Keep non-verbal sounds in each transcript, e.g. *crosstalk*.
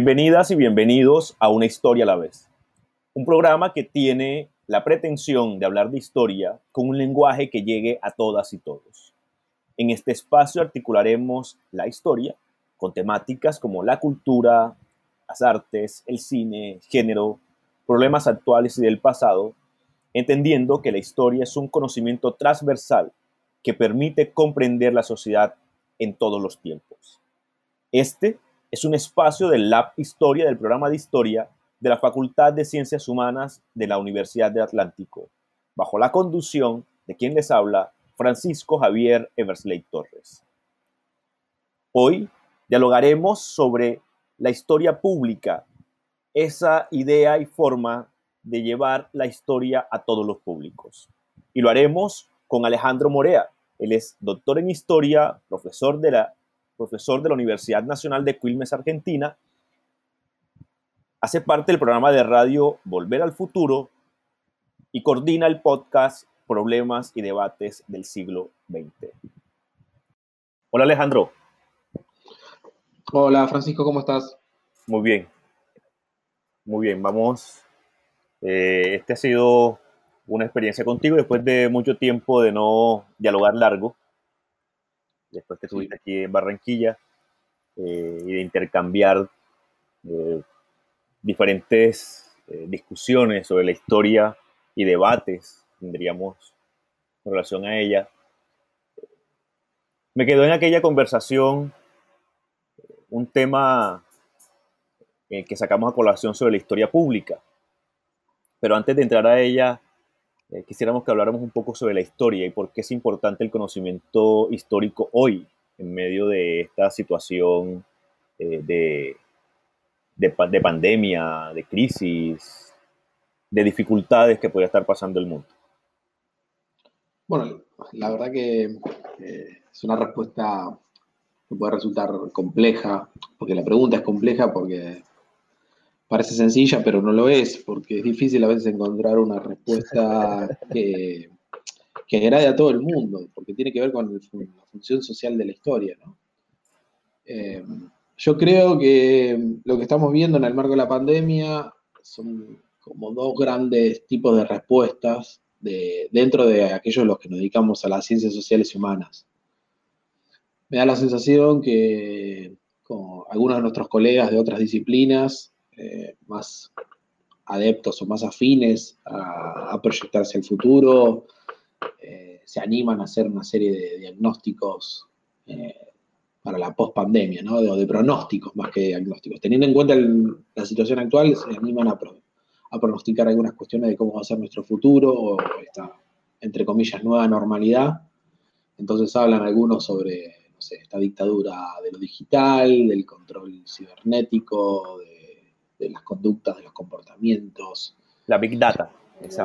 Bienvenidas y bienvenidos a Una Historia a la vez, un programa que tiene la pretensión de hablar de historia con un lenguaje que llegue a todas y todos. En este espacio articularemos la historia con temáticas como la cultura, las artes, el cine, género, problemas actuales y del pasado, entendiendo que la historia es un conocimiento transversal que permite comprender la sociedad en todos los tiempos. Este es un espacio del Lab Historia del programa de Historia de la Facultad de Ciencias Humanas de la Universidad de Atlántico, bajo la conducción de quien les habla, Francisco Javier Eversley Torres. Hoy dialogaremos sobre la historia pública, esa idea y forma de llevar la historia a todos los públicos. Y lo haremos con Alejandro Morea. Él es doctor en historia, profesor de la, profesor de la Universidad Nacional de Quilmes, Argentina. Hace parte del programa de radio Volver al Futuro y coordina el podcast Problemas y Debates del siglo XX. Hola Alejandro. Hola Francisco, ¿cómo estás? Muy bien. Muy bien, vamos. Eh, este ha sido una experiencia contigo después de mucho tiempo de no dialogar largo. Después que estuviste aquí en Barranquilla eh, y de intercambiar eh, diferentes discusiones sobre la historia y debates, tendríamos en relación a ella. Me quedó en aquella conversación un tema eh, que sacamos a colación sobre la historia pública. Pero antes de entrar a ella, eh, quisiéramos que habláramos un poco sobre la historia y por qué es importante el conocimiento histórico hoy, en medio de esta situación eh, de, de, pandemia, de crisis, de dificultades que puede estar pasando el mundo. Bueno, la verdad que es una respuesta que puede resultar compleja, porque la pregunta es compleja porque parece sencilla, pero no lo es, porque es difícil a veces encontrar una respuesta *laughs* que, que agrade a todo el mundo, porque tiene que ver con la función social de la historia. Eh, yo creo que lo que estamos viendo en el marco de la pandemia son como dos grandes tipos de respuestas de, dentro de aquellos los que nos dedicamos a las ciencias sociales y humanas me da la sensación que algunos de nuestros colegas de otras disciplinas, eh, más adeptos o más afines a, proyectarse al futuro, eh, se animan a hacer una serie de diagnósticos eh, para la post-pandemia, ¿no? De, de, pronósticos más que diagnósticos. Teniendo en cuenta la situación actual, se animan a, a, pronosticar algunas cuestiones de cómo va a ser nuestro futuro o esta, entre comillas, nueva normalidad. Entonces hablan algunos sobre esta dictadura de lo digital, del control cibernético, de, las conductas, de los comportamientos. La Big Data.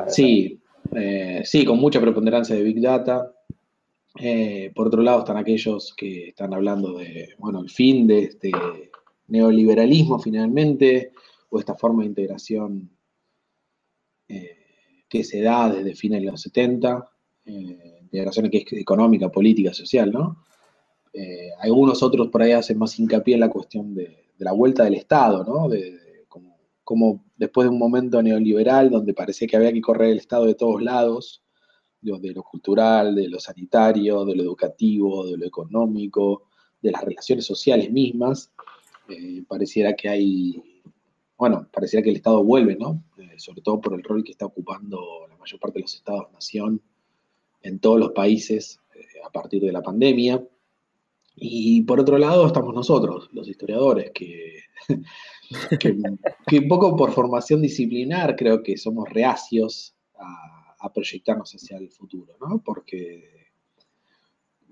sí, eh, sí, con mucha preponderancia de Big Data. Eh, por otro lado están aquellos que están hablando de, bueno, el fin de este neoliberalismo finalmente, o esta forma de integración eh, que se da desde fines de los 70, integración que es económica, política, social, ¿no? Algunos otros por ahí hacen más hincapié en la cuestión de, la vuelta del Estado, ¿no? De, como, después de un momento neoliberal donde parecía que había que correr el Estado de todos lados, de, lo cultural, de lo sanitario, de lo educativo, de lo económico, de las relaciones sociales mismas, eh, pareciera que hay, bueno, pareciera que el Estado vuelve, ¿no? Eh, sobre todo por el rol que está ocupando la mayor parte de los Estados-nación en todos los países a partir de la pandemia. Y por otro lado estamos nosotros, los historiadores, *laughs* que, que, un poco por formación disciplinar creo que somos reacios a, proyectarnos hacia el futuro, ¿no? Porque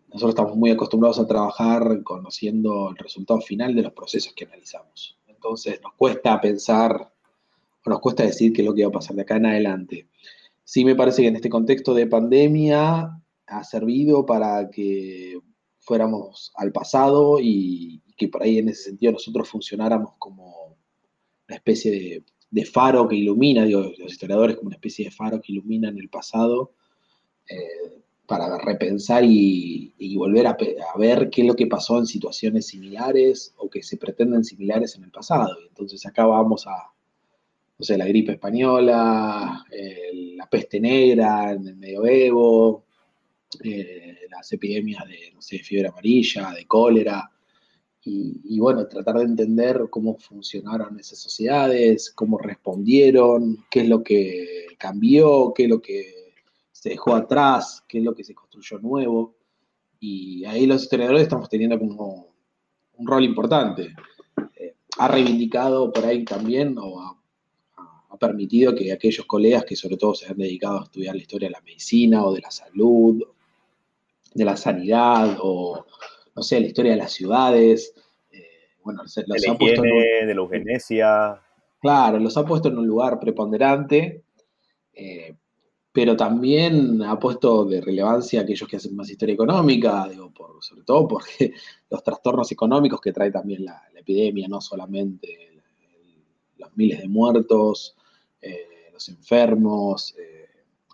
nosotros estamos muy acostumbrados a trabajar conociendo el resultado final de los procesos que analizamos. Entonces nos cuesta pensar, o nos cuesta decir qué es lo que va a pasar de acá en adelante. Sí me parece que en este contexto de pandemia ha servido para que fuéramos al pasado y, que por ahí en ese sentido nosotros funcionáramos como una especie de, faro que ilumina, digo, los historiadores como una especie de faro que ilumina en el pasado, eh, para repensar y, volver a, ver qué es lo que pasó en situaciones similares o que se pretenden similares en el pasado. Entonces acá vamos a, no sé, la gripe española, la peste negra en el medioevo, eh, las epidemias de, fiebre amarilla, de cólera, y, bueno, tratar de entender cómo funcionaron esas sociedades, cómo respondieron, qué es lo que cambió, qué es lo que se dejó atrás, qué es lo que se construyó nuevo. Y ahí los historiadores estamos teniendo como un rol importante. Eh, ha reivindicado por ahí también, o ha, permitido que aquellos colegas que sobre todo se han dedicado a estudiar la historia de la medicina o de la salud, de la sanidad, o no sé, la historia de las ciudades. Eh, bueno, los ha puesto en de la eugenesia. Claro, los ha puesto en un lugar preponderante, eh, pero también ha puesto de relevancia aquellos que hacen más historia económica, digo, por, sobre todo porque *laughs* los trastornos económicos que trae también la, epidemia, no solamente los miles de muertos, eh, los enfermos,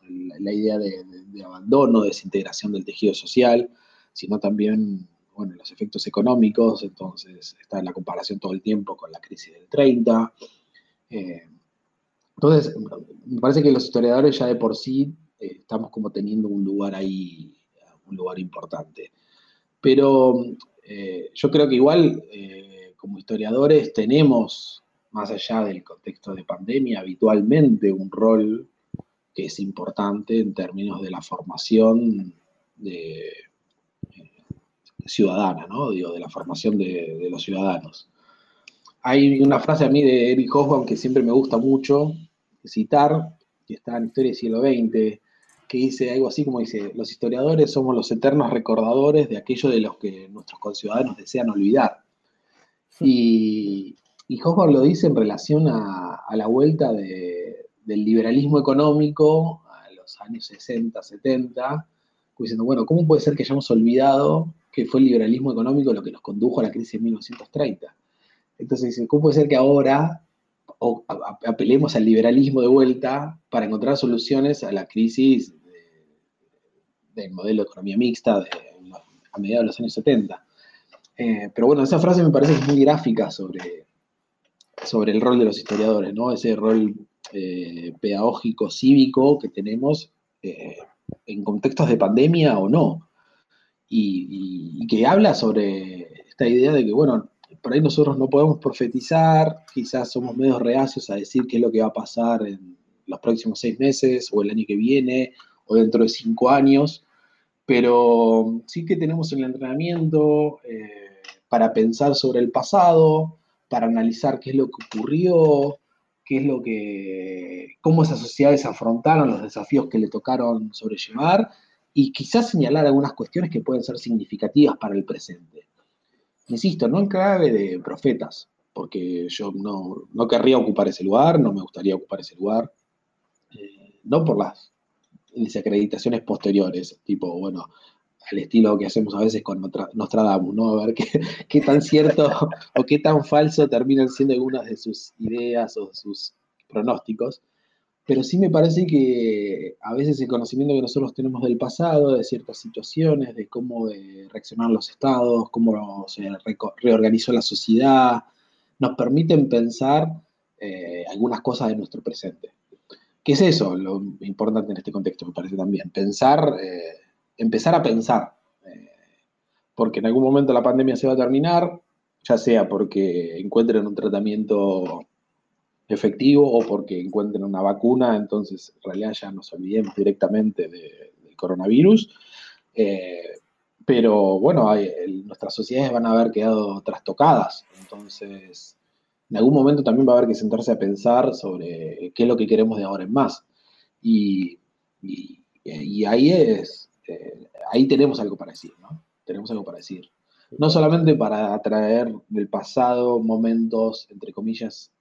la, idea de, abandono, desintegración del tejido social, sino también bueno, los efectos económicos, entonces está la comparación todo el tiempo con la crisis del 30. Eh, entonces, me parece que los historiadores ya de por sí eh, estamos como teniendo un lugar ahí, un lugar importante. Pero eh, yo creo que igual, como historiadores, tenemos, más allá del contexto de pandemia, habitualmente un rol que es importante en términos de la formación de ciudadana, ¿no? Digo, de la formación de, los ciudadanos. Hay una frase a mí de Eric Hobsbawm que siempre me gusta mucho citar, que está en Historia del siglo XX, que dice algo así como dice, los historiadores somos los eternos recordadores de aquello de los que nuestros conciudadanos desean olvidar. Y, y Hobsbawm lo dice en relación a, la vuelta del liberalismo económico a los años 60, 70, diciendo, bueno, ¿cómo puede ser que hayamos olvidado que fue el liberalismo económico lo que nos condujo a la crisis de 1930. Entonces, ¿cómo puede ser que ahora apelemos al liberalismo de vuelta para encontrar soluciones a la crisis del modelo de economía mixta a mediados de los años 70? Eh, pero bueno, esa frase me parece que es muy gráfica sobre, sobre el rol de los historiadores, ¿no? Ese rol eh, pedagógico, cívico que tenemos eh, en contextos de pandemia o no. Y, que habla sobre esta idea de que, bueno, por ahí nosotros no podemos profetizar, quizás somos medio reacios a decir qué es lo que va a pasar en los próximos seis meses o el año que viene o dentro de cinco años, pero sí que tenemos el entrenamiento eh, para pensar sobre el pasado, para analizar qué es lo que ocurrió, qué es lo que, cómo esas sociedades afrontaron los desafíos que le tocaron sobrellevar y quizás señalar algunas cuestiones que pueden ser significativas para el presente. Insisto, no en clave de profetas, porque yo no, querría ocupar ese lugar, no me gustaría ocupar ese lugar, eh, no por las desacreditaciones posteriores, tipo, bueno, al estilo que hacemos a veces con Nostradamus, ¿no? A ver qué, *laughs* qué tan cierto o qué tan falso terminan siendo algunas de sus ideas o sus pronósticos pero sí me parece que a veces el conocimiento que nosotros tenemos del pasado, de ciertas situaciones, de cómo eh, reaccionaron los estados, cómo se reorganizó la sociedad, nos permiten pensar eh, algunas cosas de nuestro presente. ¿Qué es eso? Lo importante en este contexto, me parece también. Pensar, eh, empezar a pensar. porque en algún momento la pandemia se va a terminar, ya sea porque encuentren un tratamiento efectivo o porque encuentren una vacuna, entonces en realidad ya nos olvidemos directamente del coronavirus. Eh, pero bueno, nuestras sociedades van a haber quedado trastocadas, entonces en algún momento también va a haber que sentarse a pensar sobre qué es lo que queremos de ahora en más. Y, ahí es, eh, ahí tenemos algo para decir, ¿no? Tenemos algo para decir. No solamente para atraer del pasado momentos, entre comillas,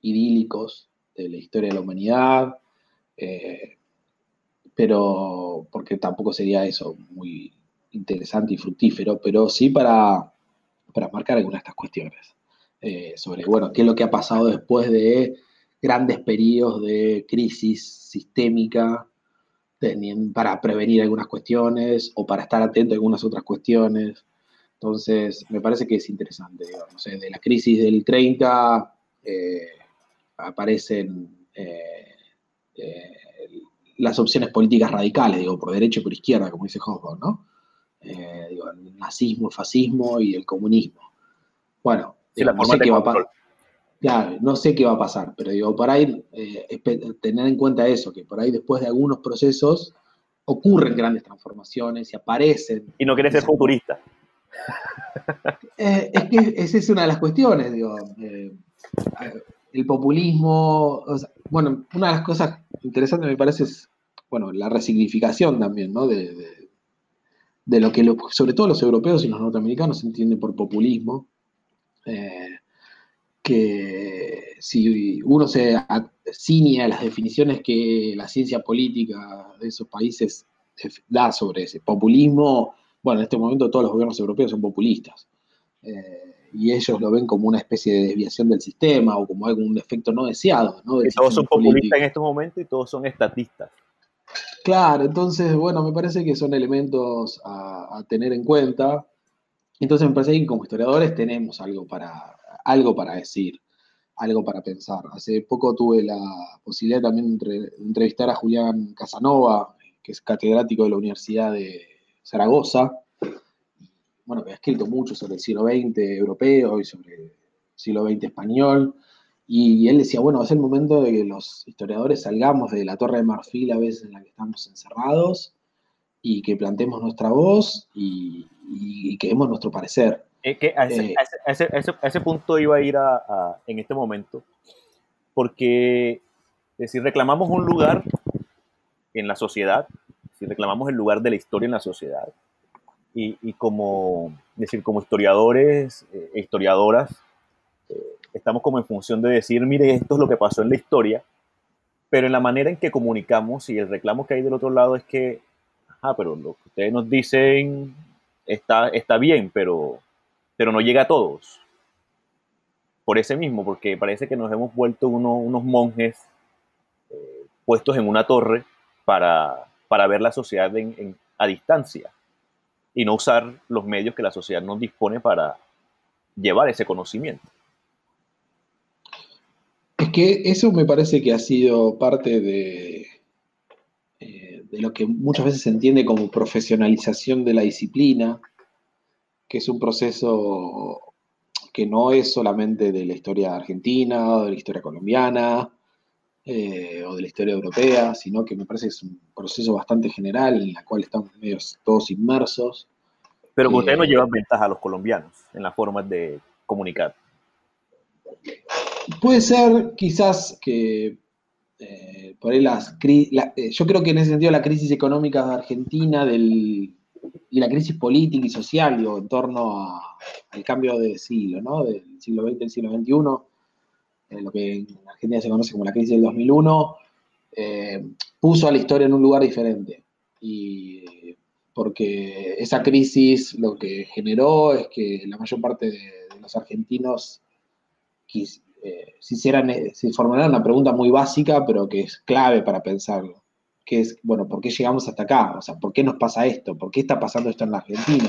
idílicos de la historia de la humanidad, eh, pero porque tampoco sería eso muy interesante y fructífero, pero sí para, para marcar algunas de estas cuestiones. Eh, sobre, bueno, qué es lo que ha pasado después de grandes periodos de crisis sistémica para prevenir algunas cuestiones o para estar atento a algunas otras cuestiones. Entonces, me parece que es interesante. No sé, de la crisis del 30 eh, aparecen eh, eh, las opciones políticas radicales, digo, por derecha y por izquierda, como dice Hobsbawm, ¿no? digo, el nazismo, el fascismo y el comunismo. Bueno, no sé qué va a pasar. Claro, no sé qué va a pasar, pero digo, por ahí tener en cuenta eso, que por ahí después de algunos procesos ocurren grandes transformaciones y aparecen. Y no querés ser futurista. *laughs* Eh, es que esa es una de las cuestiones, digo. Eh, el populismo, bueno, una de las cosas interesantes me parece es, bueno, la resignificación también, ¿no? De, lo que, sobre todo los europeos y los norteamericanos entienden por populismo. Eh, que si uno se ciñe a las definiciones que la ciencia política de esos países da sobre ese populismo, bueno, en este momento todos los gobiernos europeos son populistas. Eh, y ellos lo ven como una especie de desviación del sistema o como algún efecto no deseado. ¿no? todos son populistas en estos momentos y todos son estatistas. Claro, entonces, bueno, me parece que son elementos a, tener en cuenta. Entonces me parece que como historiadores tenemos algo para, algo para decir, algo para pensar. Hace poco tuve la posibilidad también de entrevistar a Julián Casanova, que es catedrático de la Universidad de Zaragoza, bueno, que ha escrito mucho sobre el siglo XX europeo y sobre el siglo XX español, y él decía, bueno, es el momento de que los historiadores salgamos de la torre de marfil a veces en la que estamos encerrados y que plantemos nuestra voz y, que demos nuestro parecer. Que a, ese, punto iba a ir en este momento, porque si reclamamos un lugar en la sociedad, si reclamamos el lugar de la historia en la sociedad. Y, como, decir, como historiadores e historiadoras, eh, estamos como en función de decir, mire, esto es lo que pasó en la historia, pero en la manera en que comunicamos y el reclamo que hay del otro lado es que, ah, pero lo que ustedes nos dicen está, está bien, pero, pero no llega a todos. Por ese mismo, porque parece que nos hemos vuelto unos monjes eh, puestos en una torre para, para ver la sociedad a distancia y no usar los medios que la sociedad nos dispone para llevar ese conocimiento. Es que eso me parece que ha sido parte de, eh, de lo que muchas veces se entiende como profesionalización de la disciplina, que es un proceso que no es solamente de la historia argentina o de la historia colombiana, eh, o de la historia europea, sino que me parece que es un proceso bastante general en el cual estamos todos inmersos. Pero que ustedes nos llevan ventaja a los colombianos en la forma de comunicar. Puede ser quizás que eh, por ahí las eh, yo creo que en ese sentido la crisis económica de Argentina del, y la crisis política y social digo, en torno al cambio de siglo, ¿no? del siglo XX al siglo XXI, lo que en Argentina se conoce como la crisis del 2001, eh, puso a la historia en un lugar diferente. Y porque esa crisis lo que generó es que la mayor parte de, los argentinos eh, se, hicieran, eh, se formularan una pregunta muy básica, pero que es clave para pensarlo, que es, bueno, ¿por qué llegamos hasta acá? O sea, ¿por qué nos pasa esto? ¿Por qué está pasando esto en la Argentina?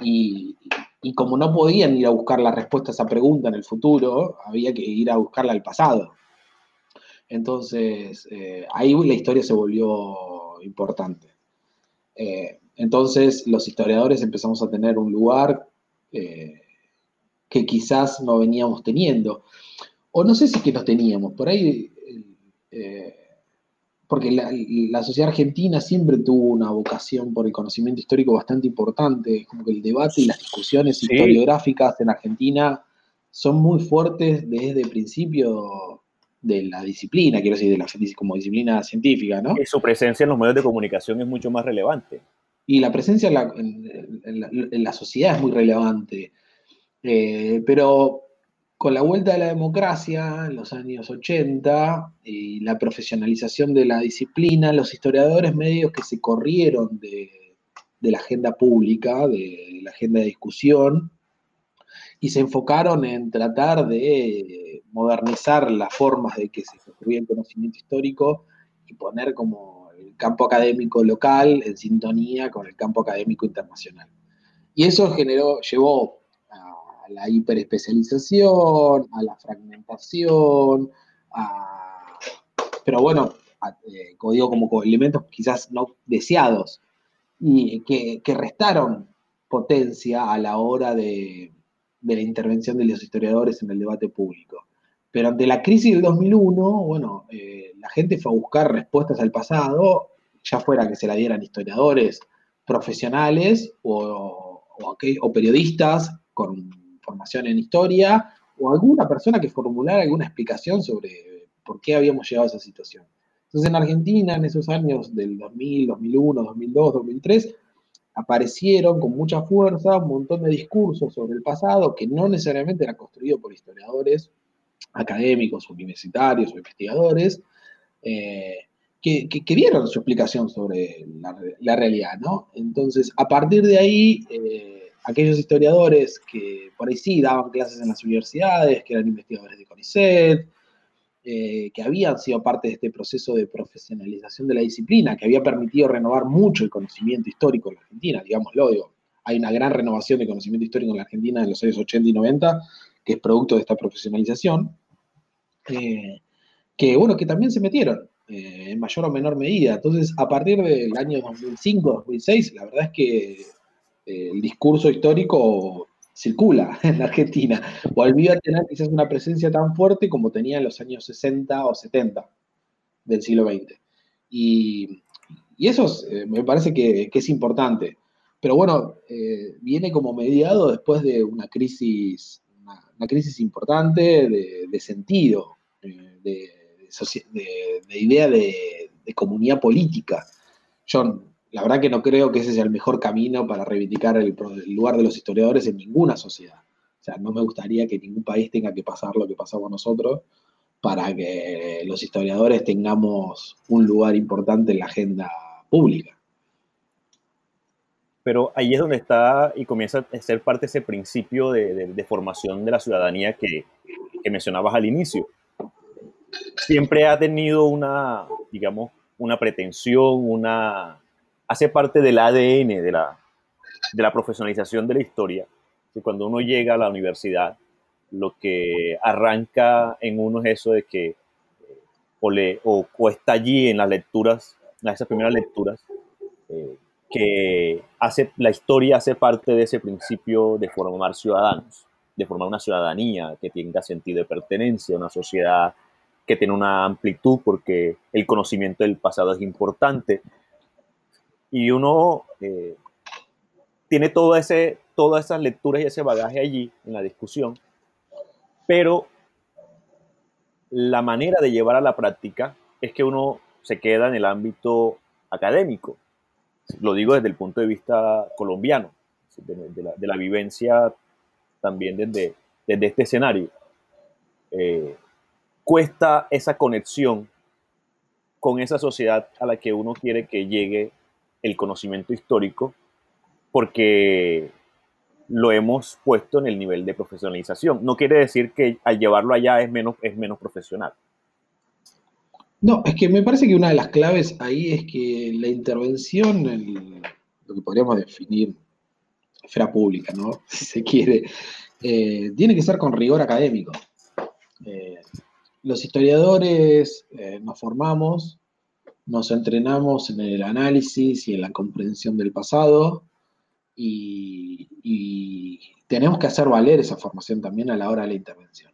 Y, y como no podían ir a buscar la respuesta a esa pregunta en el futuro, había que ir a buscarla al pasado. Entonces, eh, ahí la historia se volvió importante. Eh, entonces, los historiadores empezamos a tener un lugar eh, que quizás no veníamos teniendo. O no sé si que no teníamos, por ahí porque la, sociedad argentina siempre tuvo una vocación por el conocimiento histórico bastante importante, como que el debate y las discusiones historiográficas en Argentina son muy fuertes desde el principio de la disciplina, quiero decir, de la, como disciplina científica, ¿no? Y su presencia en los medios de comunicación es mucho más relevante. Y la presencia en la, sociedad es muy relevante. Eh, pero con la vuelta de la democracia en los años 80 y la profesionalización de la disciplina, los historiadores medios que se corrieron de, la agenda pública, de la agenda de discusión, y se enfocaron en tratar de modernizar las formas de que se construía el conocimiento histórico y poner como el campo académico local en sintonía con el campo académico internacional. Y eso generó, llevó a la hiperespecialización, a la fragmentación, pero bueno, eh, como digo, como elementos quizás no deseados y que, restaron potencia a la hora de, la intervención de los historiadores en el debate público. Pero ante la crisis del 2001, bueno, eh, la gente fue a buscar respuestas al pasado, ya fuera que se la dieran historiadores profesionales o, o periodistas con formación en historia, o alguna persona que formulara alguna explicación sobre por qué habíamos llegado a esa situación. Entonces en Argentina, en esos años del 2000, 2001, 2002, 2003, aparecieron con mucha fuerza un montón de discursos sobre el pasado que no necesariamente eran construidos por historiadores académicos, universitarios o investigadores, eh, que, que, dieron su explicación sobre la, realidad, ¿no? Entonces, a partir de ahí, eh, aquellos historiadores que por ahí sí daban clases en las universidades, que eran investigadores de CONICET, eh, que habían sido parte de este proceso de profesionalización de la disciplina, que había permitido renovar mucho el conocimiento histórico en la Argentina, digámoslo, digo, hay una gran renovación de conocimiento histórico en la Argentina en los años 80 y 90, que es producto de esta profesionalización, eh, que bueno, que también se metieron eh, en mayor o menor medida. Entonces, a partir del año 2005, 2006, la verdad es que el discurso histórico circula *laughs* en la Argentina. Volvió a tener quizás una presencia tan fuerte como tenía en los años 60 o 70 del siglo XX. Y, eso eh, me parece que, es importante. Pero bueno, eh, viene como mediado después de una crisis, una, crisis importante de, sentido, eh, de, idea de, comunidad política. John, la verdad que no creo que ese sea el mejor camino para reivindicar el, lugar de los historiadores en ninguna sociedad. O sea, no me gustaría que ningún país tenga que pasar lo que pasamos nosotros para que los historiadores tengamos un lugar importante en la agenda pública. Pero ahí es donde está y comienza a ser parte ese principio de, formación de la ciudadanía que, que mencionabas al inicio. Siempre ha tenido una, digamos, una pretensión, una, hace parte del ADN de la, de la profesionalización de la historia. Que cuando uno llega a la universidad, lo que arranca en uno es eso de que eh, o, le, o, está allí en las lecturas, en esas primeras lecturas, eh, que hace, la historia hace parte de ese principio de formar ciudadanos, de formar una ciudadanía que tenga sentido de pertenencia, una sociedad que tiene una amplitud, porque el conocimiento del pasado es importante, y uno eh, tiene todo ese, todas esas lecturas y ese bagaje allí en la discusión, pero la manera de llevar a la práctica es que uno se queda en el ámbito académico. Lo digo desde el punto de vista colombiano, de, la, vivencia también desde, desde este escenario. Eh, cuesta esa conexión con esa sociedad a la que uno quiere que llegue el conocimiento histórico porque lo hemos puesto en el nivel de profesionalización. No quiere decir que al llevarlo allá es menos, es menos profesional. No, es que me parece que una de las claves ahí es que la intervención, en lo que podríamos definir esfera pública, ¿no? *laughs* Si se quiere, eh, tiene que ser con rigor académico. Eh, los historiadores eh, nos formamos nos entrenamos en el análisis y en la comprensión del pasado y, tenemos que hacer valer esa formación también a la hora de la intervención.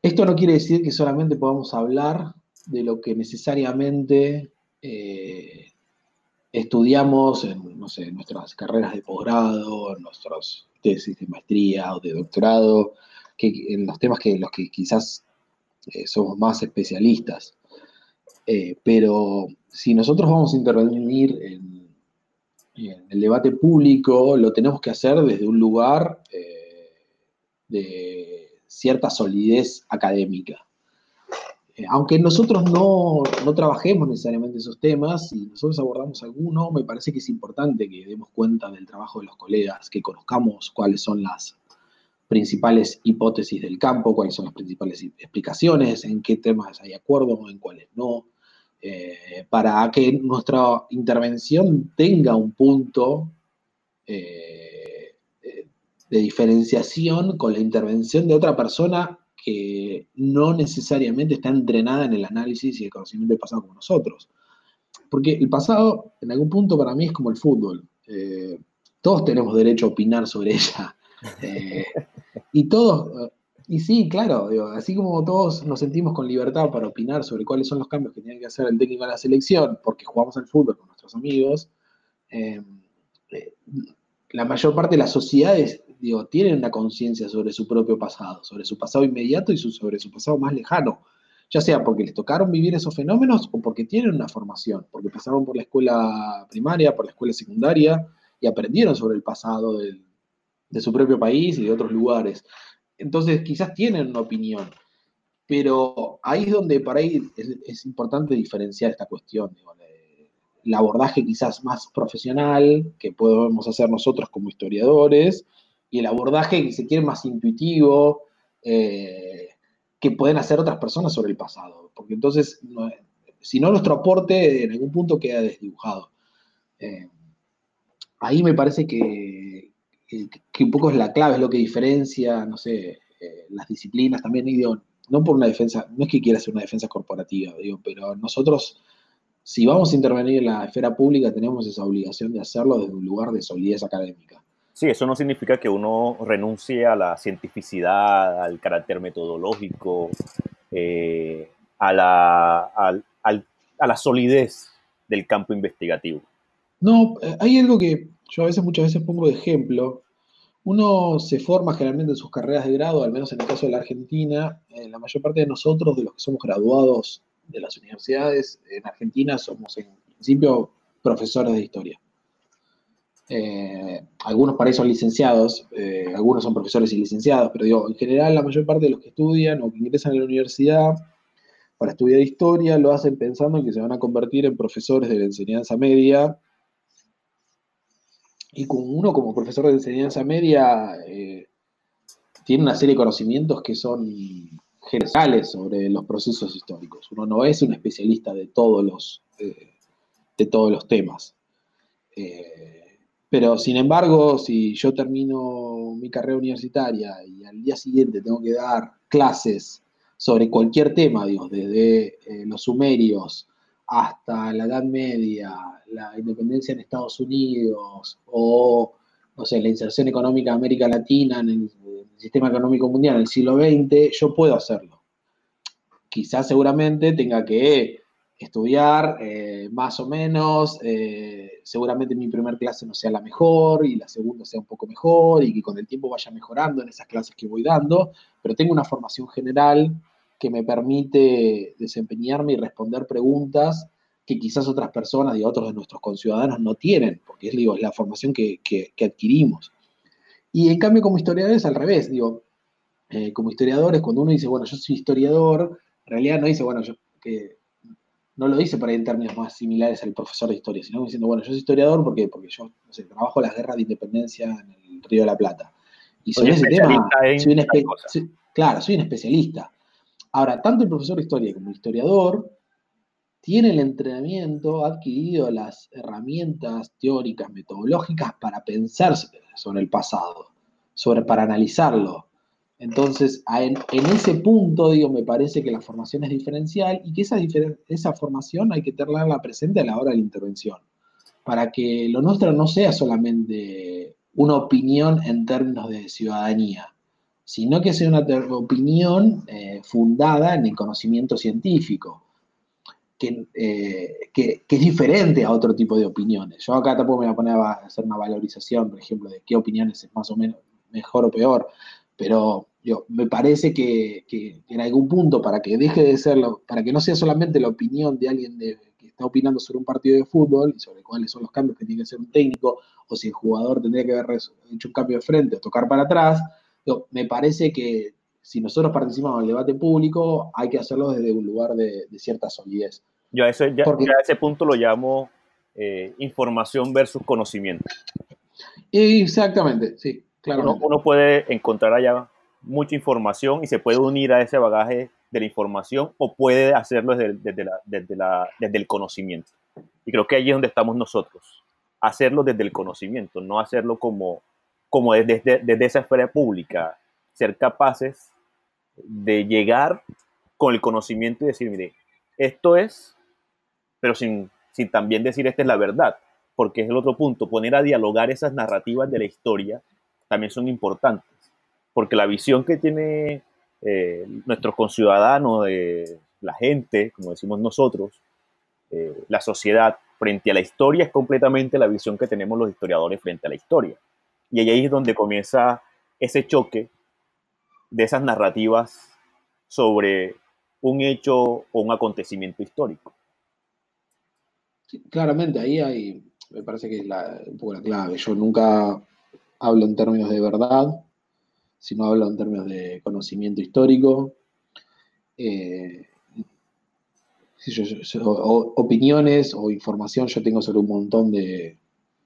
Esto no quiere decir que solamente podamos hablar de lo que necesariamente eh, estudiamos en, nuestras carreras de posgrado, en nuestras tesis de maestría o de doctorado, que, en los temas que los que quizás eh, somos más especialistas. Eh, pero si nosotros vamos a intervenir en, el debate público, lo tenemos que hacer desde un lugar eh, de cierta solidez académica. Eh, aunque nosotros no, no, trabajemos necesariamente esos temas, y nosotros abordamos alguno, me parece que es importante que demos cuenta del trabajo de los colegas, que conozcamos cuáles son las principales hipótesis del campo, cuáles son las principales explicaciones, en qué temas hay acuerdo, en cuáles no, eh, para que nuestra intervención tenga un punto eh, de diferenciación con la intervención de otra persona que no necesariamente está entrenada en el análisis y el conocimiento del pasado como nosotros. Porque el pasado, en algún punto, para mí es como el fútbol. Eh, todos tenemos derecho a opinar sobre ella. Eh, y todos, y sí, claro, así como todos nos sentimos con libertad para opinar sobre cuáles son los cambios que tiene que hacer el técnico de la selección, porque jugamos al fútbol con nuestros amigos, eh, la mayor parte de las sociedades tienen una conciencia sobre su propio pasado, sobre su pasado inmediato y sobre su pasado más lejano, ya sea porque les tocaron vivir esos fenómenos o porque tienen una formación, porque pasaron por la escuela primaria, por la escuela secundaria y aprendieron sobre el pasado de su propio país y de otros lugares. Entonces, quizás tienen una opinión, pero ahí es donde para ahí es, importante diferenciar esta cuestión. el abordaje quizás más profesional que podemos hacer nosotros como historiadores y el abordaje que se quiere más intuitivo eh, que pueden hacer otras personas sobre el pasado. Porque entonces, si no, nuestro aporte en algún punto queda desdibujado. Eh, ahí me parece que, un poco es la clave, es lo que diferencia, no sé, eh, las disciplinas también, no por una defensa, no es que quiera hacer una defensa corporativa, digo, pero nosotros, si vamos a intervenir en la esfera pública, tenemos esa obligación de hacerlo desde un lugar de solidez académica. Sí, eso no significa que uno renuncie a la cientificidad, al carácter metodológico, eh, a, la, a, la solidez del campo investigativo. No, eh, hay algo que yo a veces, muchas veces pongo de ejemplo. Uno se forma generalmente en sus carreras de grado, al menos en el caso de la Argentina, eh, la mayor parte de nosotros, de los que somos graduados de las universidades en Argentina, somos en principio profesores de historia. Eh, algunos para eso son licenciados, algunos son profesores y licenciados, pero digo, en general la mayor parte de los que estudian o que ingresan a la universidad para estudiar historia lo hacen pensando en que se van a convertir en profesores de la enseñanza media. Y uno como profesor de enseñanza media eh, tiene una serie de conocimientos que son generales sobre los procesos históricos. Uno no es un especialista de todos los, de todos los temas. Pero sin embargo, si yo termino mi carrera universitaria y al día siguiente tengo que dar clases sobre cualquier tema, digo, desde eh, los sumerios hasta la Edad Media, la independencia en Estados Unidos o, no sé, la inserción económica de América Latina en el, sistema económico mundial en el siglo XX, yo puedo hacerlo. Quizás seguramente tenga que estudiar eh, más o menos, eh, seguramente mi primer clase no sea la mejor y la segunda sea un poco mejor y que con el tiempo vaya mejorando en esas clases que voy dando, pero tengo una formación general que me permite desempeñarme y responder preguntas que quizás otras personas y otros de nuestros conciudadanos no tienen, porque es, digo, la formación que, adquirimos. Y en cambio como historiadores al revés, digo, eh, como historiadores cuando uno dice, bueno, yo soy historiador, en realidad no dice, bueno, yo que no lo dice para en términos más similares al profesor de historia, sino diciendo, bueno, yo soy historiador porque, porque yo no sé, trabajo las guerras de independencia en el Río de la Plata. Y sobre ese tema, soy un claro, soy un especialista. Ahora, tanto el profesor de historia como el historiador tiene el entrenamiento, ha adquirido las herramientas teóricas, metodológicas para pensar sobre el pasado, sobre, para analizarlo, entonces, en, ese punto, digo, me parece que la formación es diferencial y que esa, esa formación hay que tenerla presente a la hora de la intervención, para que lo nuestro no sea solamente una opinión en términos de ciudadanía, sino que sea una opinión eh, fundada en el conocimiento científico, eh, que, que, es diferente a otro tipo de opiniones. Yo acá tampoco me voy a poner a hacer una valorización, por ejemplo, de qué opiniones es más o menos mejor o peor, pero yo, me parece que, en algún punto, para que deje de serlo, para que no sea solamente la opinión de alguien que está opinando sobre un partido de fútbol y sobre cuáles son los cambios que tiene que hacer un técnico, o si el jugador tendría que haber hecho un cambio de frente o tocar para atrás, me parece que si nosotros participamos en el debate público, hay que hacerlo desde un lugar de, cierta solidez. Yo a, eso, ya, a ese punto lo llamo eh, información versus conocimiento. Exactamente, sí, claro. Uno, uno, puede encontrar allá mucha información y se puede unir a ese bagaje de la información o puede hacerlo desde, desde, la, desde, la, desde el conocimiento. Y creo que allí es donde estamos nosotros, hacerlo desde el conocimiento, no hacerlo como, como desde, desde esa esfera pública, ser capaces de llegar con el conocimiento y decir, mire, esto es, pero sin, sin también decir esta es la verdad, porque es el otro punto, poner a dialogar esas narrativas de la historia también son importantes, porque la visión que tiene eh, nuestros conciudadanos, de la gente, como decimos nosotros, eh, la sociedad frente a la historia es completamente la visión que tenemos los historiadores frente a la historia. Y ahí es donde comienza ese choque de esas narrativas sobre un hecho o un acontecimiento histórico. claramente, ahí hay, me parece que es la, un poco la clave. Yo nunca hablo en términos de verdad, sino hablo en términos de conocimiento histórico. Eh, opiniones o información yo tengo sobre un montón de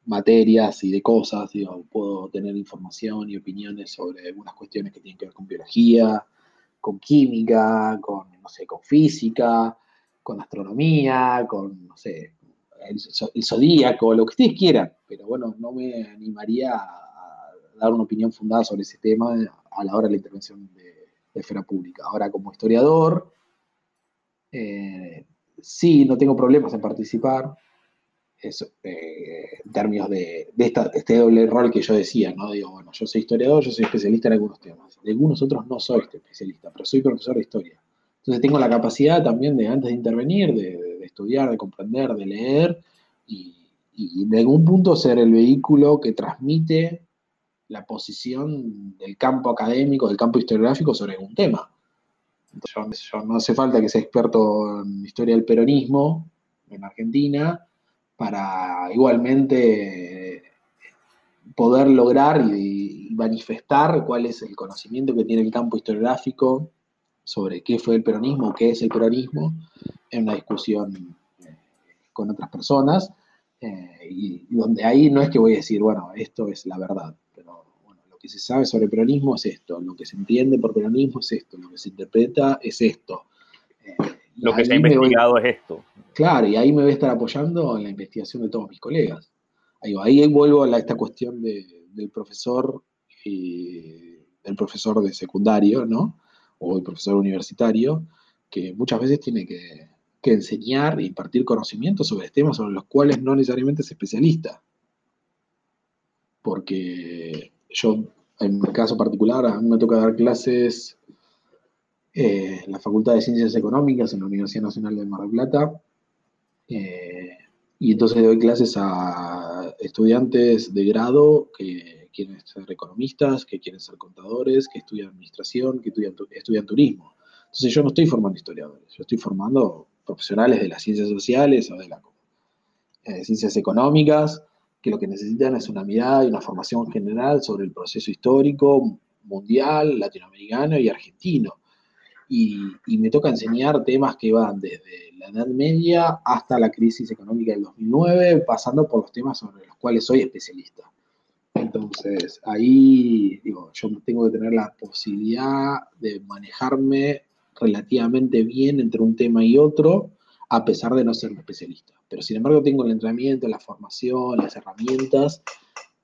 materias y de cosas, puedo tener información y opiniones sobre algunas cuestiones que tienen que ver con biología, con química, con, no sé, con física, con astronomía, con, no sé, el, zodíaco, lo que ustedes quieran, pero bueno, no me animaría a dar una opinión fundada sobre ese tema a la hora de la intervención de, esfera pública. Ahora, como historiador, eh, sí, no tengo problemas en participar, eh, en términos de, este doble rol que yo decía, ¿no? Digo, bueno, yo soy historiador, yo soy especialista en algunos temas. De algunos otros no soy especialista, pero soy profesor de historia. Entonces tengo la capacidad también de, antes de intervenir, de, estudiar, de comprender, de leer y, y, de algún punto ser el vehículo que transmite la posición del campo académico, del campo historiográfico sobre algún tema. yo no hace falta que sea experto en historia del peronismo en Argentina, para igualmente poder lograr y, manifestar cuál es el conocimiento que tiene el campo historiográfico sobre qué fue el peronismo, qué es el peronismo, en una discusión eh, con otras personas, eh, y, donde ahí no es que voy a decir, bueno, esto es la verdad, pero lo que se sabe sobre el peronismo es esto, lo que se entiende por peronismo es esto, lo que se interpreta es esto. Eh, lo que se ha investigado es esto. Claro, y ahí me voy a estar apoyando en la investigación de todos mis colegas. Ahí, ahí vuelvo a esta cuestión del profesor y del profesor de secundario, ¿no? O el profesor universitario, que muchas veces tiene que, enseñar y impartir conocimientos sobre temas sobre los cuales no necesariamente es especialista. Porque yo, en mi caso particular, a mí me toca dar clases eh, en la Facultad de Ciencias Económicas en la Universidad Nacional de Mar del Plata, eh, y entonces doy clases a estudiantes de grado que quieren ser economistas, que quieren ser contadores, que estudian administración, que estudian, turismo. Entonces yo no estoy formando historiadores, yo estoy formando profesionales de las ciencias sociales o de las eh, ciencias económicas, que lo que necesitan es una mirada y una formación general sobre el proceso histórico mundial, latinoamericano y argentino y, me toca enseñar temas que van desde la Edad Media hasta la crisis económica del 2009, pasando por los temas sobre los cuales soy especialista. Entonces, ahí digo, yo tengo que tener la posibilidad de manejarme relativamente bien entre un tema y otro, a pesar de no ser un especialista. Pero sin embargo tengo el entrenamiento, la formación, las herramientas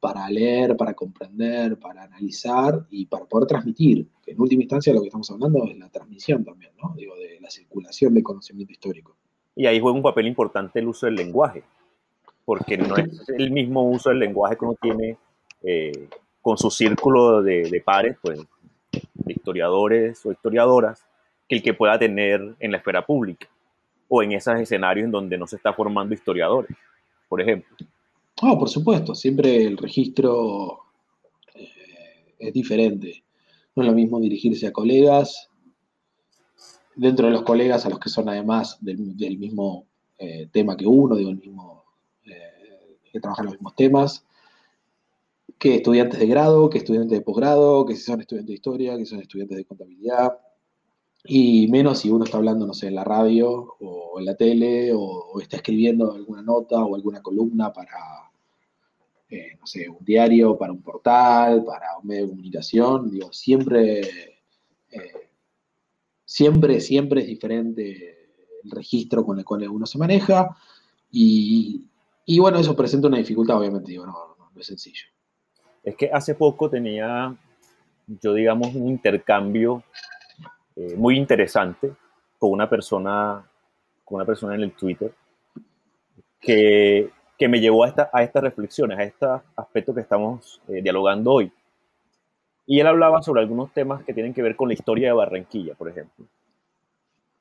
para leer, para comprender, para analizar y para poder transmitir. Que en última instancia lo que estamos hablando es la transmisión también, ¿no? Digo, de la circulación de conocimiento histórico. Y ahí juega un papel importante el uso del lenguaje, porque no es *laughs* el mismo uso del lenguaje que uno tiene eh, con su círculo de, pares, pues, de historiadores o historiadoras, que el que pueda tener en la esfera pública o en esos escenarios en donde no se está formando historiadores, por ejemplo. No, por supuesto, siempre el registro eh, es diferente. No es lo mismo dirigirse a colegas, dentro de los colegas a los que son además del, mismo eh, tema que uno, digo, el mismo, eh, que trabajan los mismos temas, que estudiantes de grado, que estudiantes de posgrado, que si son estudiantes de historia, que son estudiantes de contabilidad, y menos si uno está hablando, no sé, en la radio o en la tele, o está escribiendo alguna nota o alguna columna para, eh, no sé, un diario, para un portal, para un medio de comunicación, digo, siempre, eh, siempre, siempre es diferente el registro con el cual uno se maneja y, bueno, eso presenta una dificultad, obviamente, digo, no, no, es sencillo. Es que hace poco tenía, yo digamos, un intercambio eh, muy interesante con una persona, con una persona en el Twitter que, que me llevó a, esta, a estas reflexiones, a estos aspectos que estamos eh, dialogando hoy. Y él hablaba sobre algunos temas que tienen que ver con la historia de Barranquilla, por ejemplo.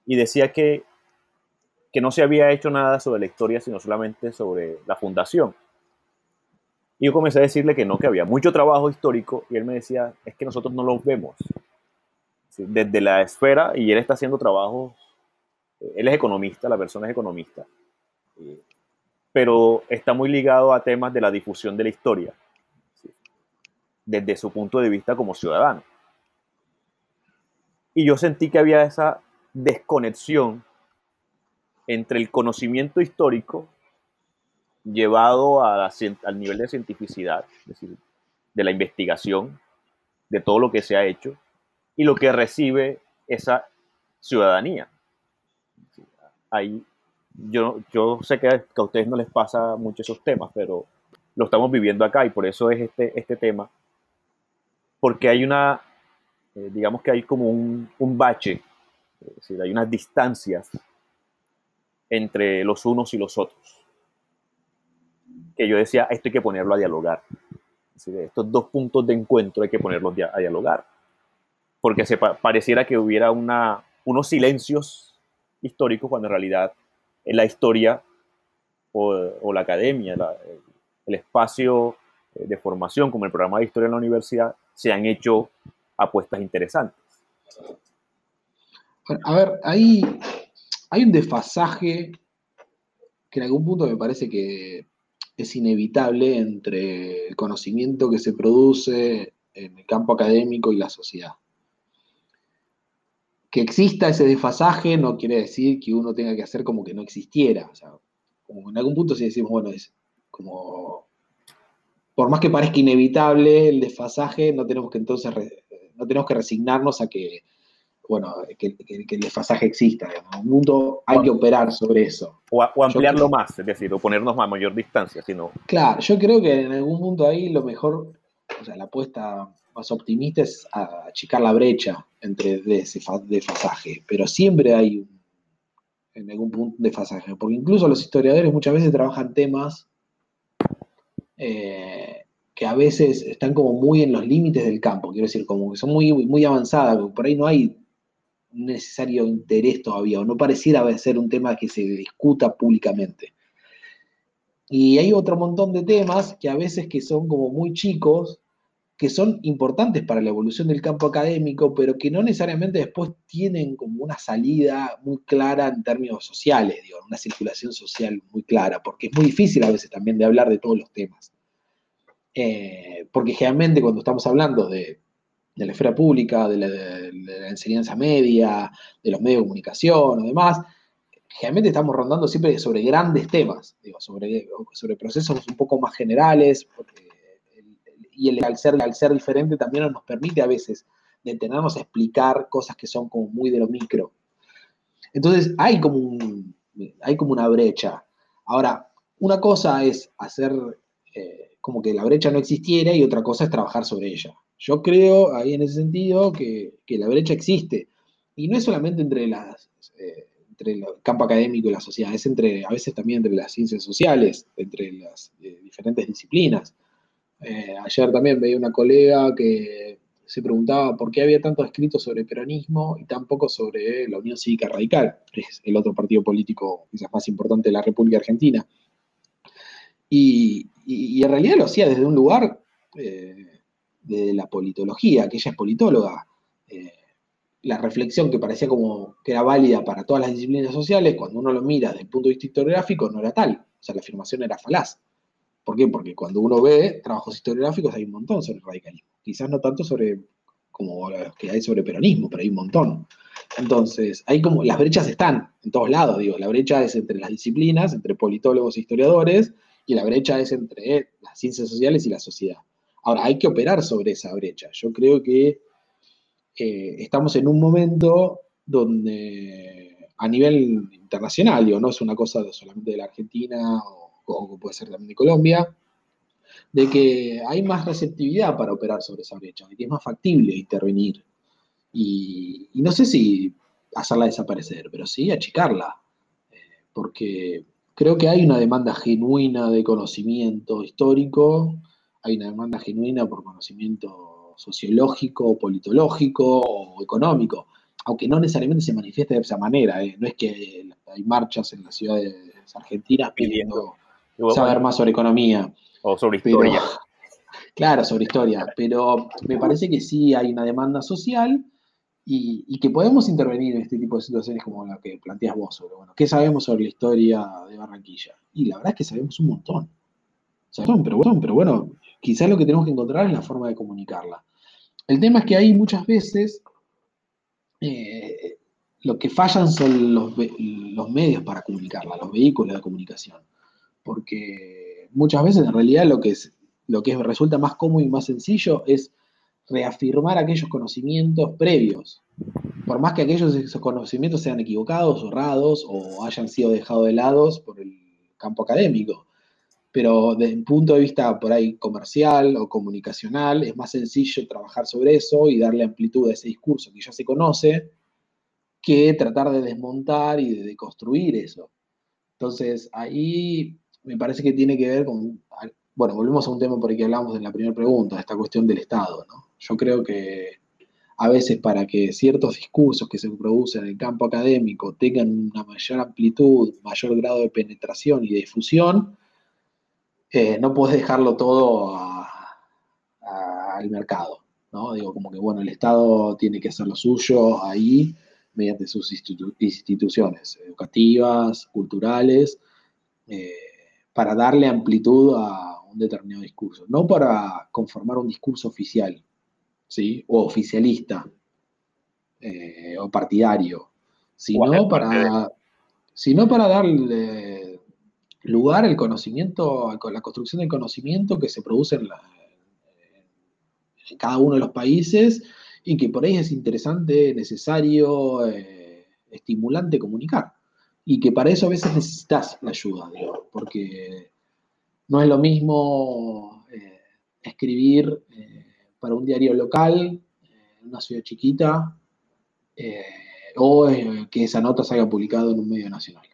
Y decía que, que no se había hecho nada sobre la historia, sino solamente sobre la fundación. Y yo comencé a decirle que no, que había mucho trabajo histórico, y él me decía, es que nosotros no lo vemos. Desde la esfera, y él está haciendo trabajo, él es economista, la persona es economista, pero está muy ligado a temas de la difusión de la historia desde su punto de vista como ciudadano. Y yo sentí que había esa desconexión entre el conocimiento histórico llevado al nivel de cientificidad, es decir, de la investigación, de todo lo que se ha hecho, y lo que recibe esa ciudadanía. Ahí, yo, yo sé que a ustedes no les pasa mucho esos temas, pero lo estamos viviendo acá y por eso es este, este tema porque hay una, eh, digamos que hay como un, bache, es decir, hay unas distancias entre los unos y los otros. Que yo decía, esto hay que ponerlo a dialogar. estos dos puntos de encuentro hay que ponerlos a dialogar. Porque se pareciera que hubiera una, unos silencios históricos cuando en realidad en la historia o, la academia, el espacio de formación como el programa de historia en la universidad se han hecho apuestas interesantes. A ver, hay, hay un desfasaje que en algún punto me parece que es inevitable entre el conocimiento que se produce en el campo académico y la sociedad. Que exista ese desfasaje no quiere decir que uno tenga que hacer como que no existiera. O sea, como en algún punto si decimos, bueno, es como por más que parezca inevitable el desfasaje, no tenemos que entonces no tenemos que resignarnos a que, bueno, que, el desfasaje exista. En un mundo hay que operar sobre eso. O, ampliarlo más, es decir, o ponernos a mayor distancia, sino. Claro, yo creo que en algún punto ahí lo mejor, o sea, la apuesta más optimista es achicar la brecha entre desfasaje, pero siempre hay en algún punto un desfasaje, porque incluso los historiadores muchas veces trabajan temas eh, que a veces están como muy en los límites del campo, quiero decir, como que son muy, muy avanzadas, por ahí no hay necesario interés todavía, o no pareciera ser un tema que se discuta públicamente. Y hay otro montón de temas que a veces que son como muy chicos, que son importantes para la evolución del campo académico, pero que no necesariamente después tienen como una salida muy clara en términos sociales, digo, una circulación social muy clara, porque es muy difícil a veces también de hablar de todos los temas. Eh, porque generalmente cuando estamos hablando de, la esfera pública, de la, enseñanza media, de los medios de comunicación o demás, generalmente estamos rondando siempre sobre grandes temas, digo, sobre, sobre procesos un poco más generales, porque y el, al, ser, diferente también nos permite a veces detenernos a explicar cosas que son como muy de lo micro. Entonces hay como, hay como una brecha. Ahora, una cosa es hacer eh, como que la brecha no existiera y otra cosa es trabajar sobre ella. Yo creo ahí en ese sentido que, la brecha existe. Y no es solamente entre, las, eh, entre el campo académico y la sociedad, es entre, a veces también entre las ciencias sociales, entre las eh, diferentes disciplinas. Eh, ayer también veía una colega que se preguntaba por qué había tanto escrito sobre peronismo y tan poco sobre la Unión Cívica Radical, que es el otro partido político quizás más importante de la República Argentina. Y, en realidad lo hacía desde un lugar eh, de la politología, que ella es politóloga. Eh, la reflexión que parecía como que era válida para todas las disciplinas sociales, cuando uno lo mira desde el punto de vista historiográfico, no era tal. O sea, la afirmación era falaz. ¿Por qué? Porque cuando uno ve trabajos historiográficos hay un montón sobre radicalismo. Quizás no tanto sobre como los que hay sobre peronismo, pero hay un montón. Entonces, hay como, las brechas están en todos lados, digo, la brecha es entre las disciplinas, entre politólogos e historiadores, y la brecha es entre las ciencias sociales y la sociedad. Ahora, hay que operar sobre esa brecha. Yo creo que eh, estamos en un momento donde a nivel internacional, digo, no es una cosa solamente de la Argentina o, o puede ser también de Colombia, de que hay más receptividad para operar sobre esa brecha, de que es más factible intervenir. Y, no sé si hacerla desaparecer, pero sí achicarla, eh, porque creo que hay una demanda genuina de conocimiento histórico, hay una demanda genuina por conocimiento sociológico, politológico o económico, aunque no necesariamente se manifieste de esa manera. ¿eh? No es que hay marchas en las ciudades argentinas pidiendo saber más sobre economía. O sobre historia. *laughs* claro, sobre historia. Pero me parece que sí hay una demanda social y, que podemos intervenir en este tipo de situaciones como la que planteas vos sobre, bueno, ¿qué sabemos sobre la historia de Barranquilla? Y la verdad es que sabemos un montón. pero bueno, pero bueno, quizás lo que tenemos que encontrar es la forma de comunicarla. El tema es que hay muchas veces eh, lo que fallan son los, los medios para comunicarla, los vehículos de comunicación. Porque muchas veces en realidad lo que, es, lo que resulta más cómodo y más sencillo es reafirmar aquellos conocimientos previos. Por más que aquellos esos conocimientos sean equivocados, errados o hayan sido dejados de lado por el campo académico. Pero desde un punto de vista por ahí comercial o comunicacional, es más sencillo trabajar sobre eso y darle amplitud a ese discurso que ya se conoce, que tratar de desmontar y de deconstruir eso. Entonces, ahí me parece que tiene que ver con, bueno, volvemos a un tema por el que hablamos en la primera pregunta, esta cuestión del Estado, ¿no? Yo creo que a veces para que ciertos discursos que se producen en el campo académico tengan una mayor amplitud, mayor grado de penetración y de difusión, eh, no puedes dejarlo todo al mercado, ¿no? Digo, como que, bueno, el Estado tiene que hacer lo suyo ahí mediante sus instituciones educativas, culturales, eh, para darle amplitud a un determinado discurso, no para conformar un discurso oficial, ¿sí? O oficialista, eh, o partidario, sino para, sino para darle lugar al conocimiento, a la construcción del conocimiento que se produce en, cada uno de los países y que por ahí es interesante, necesario, eh, estimulante comunicar. Y que para eso a veces necesitas la ayuda, digo, porque no es lo mismo eh, escribir eh, para un diario local en una ciudad chiquita o que esa nota se haya publicado en un medio nacional.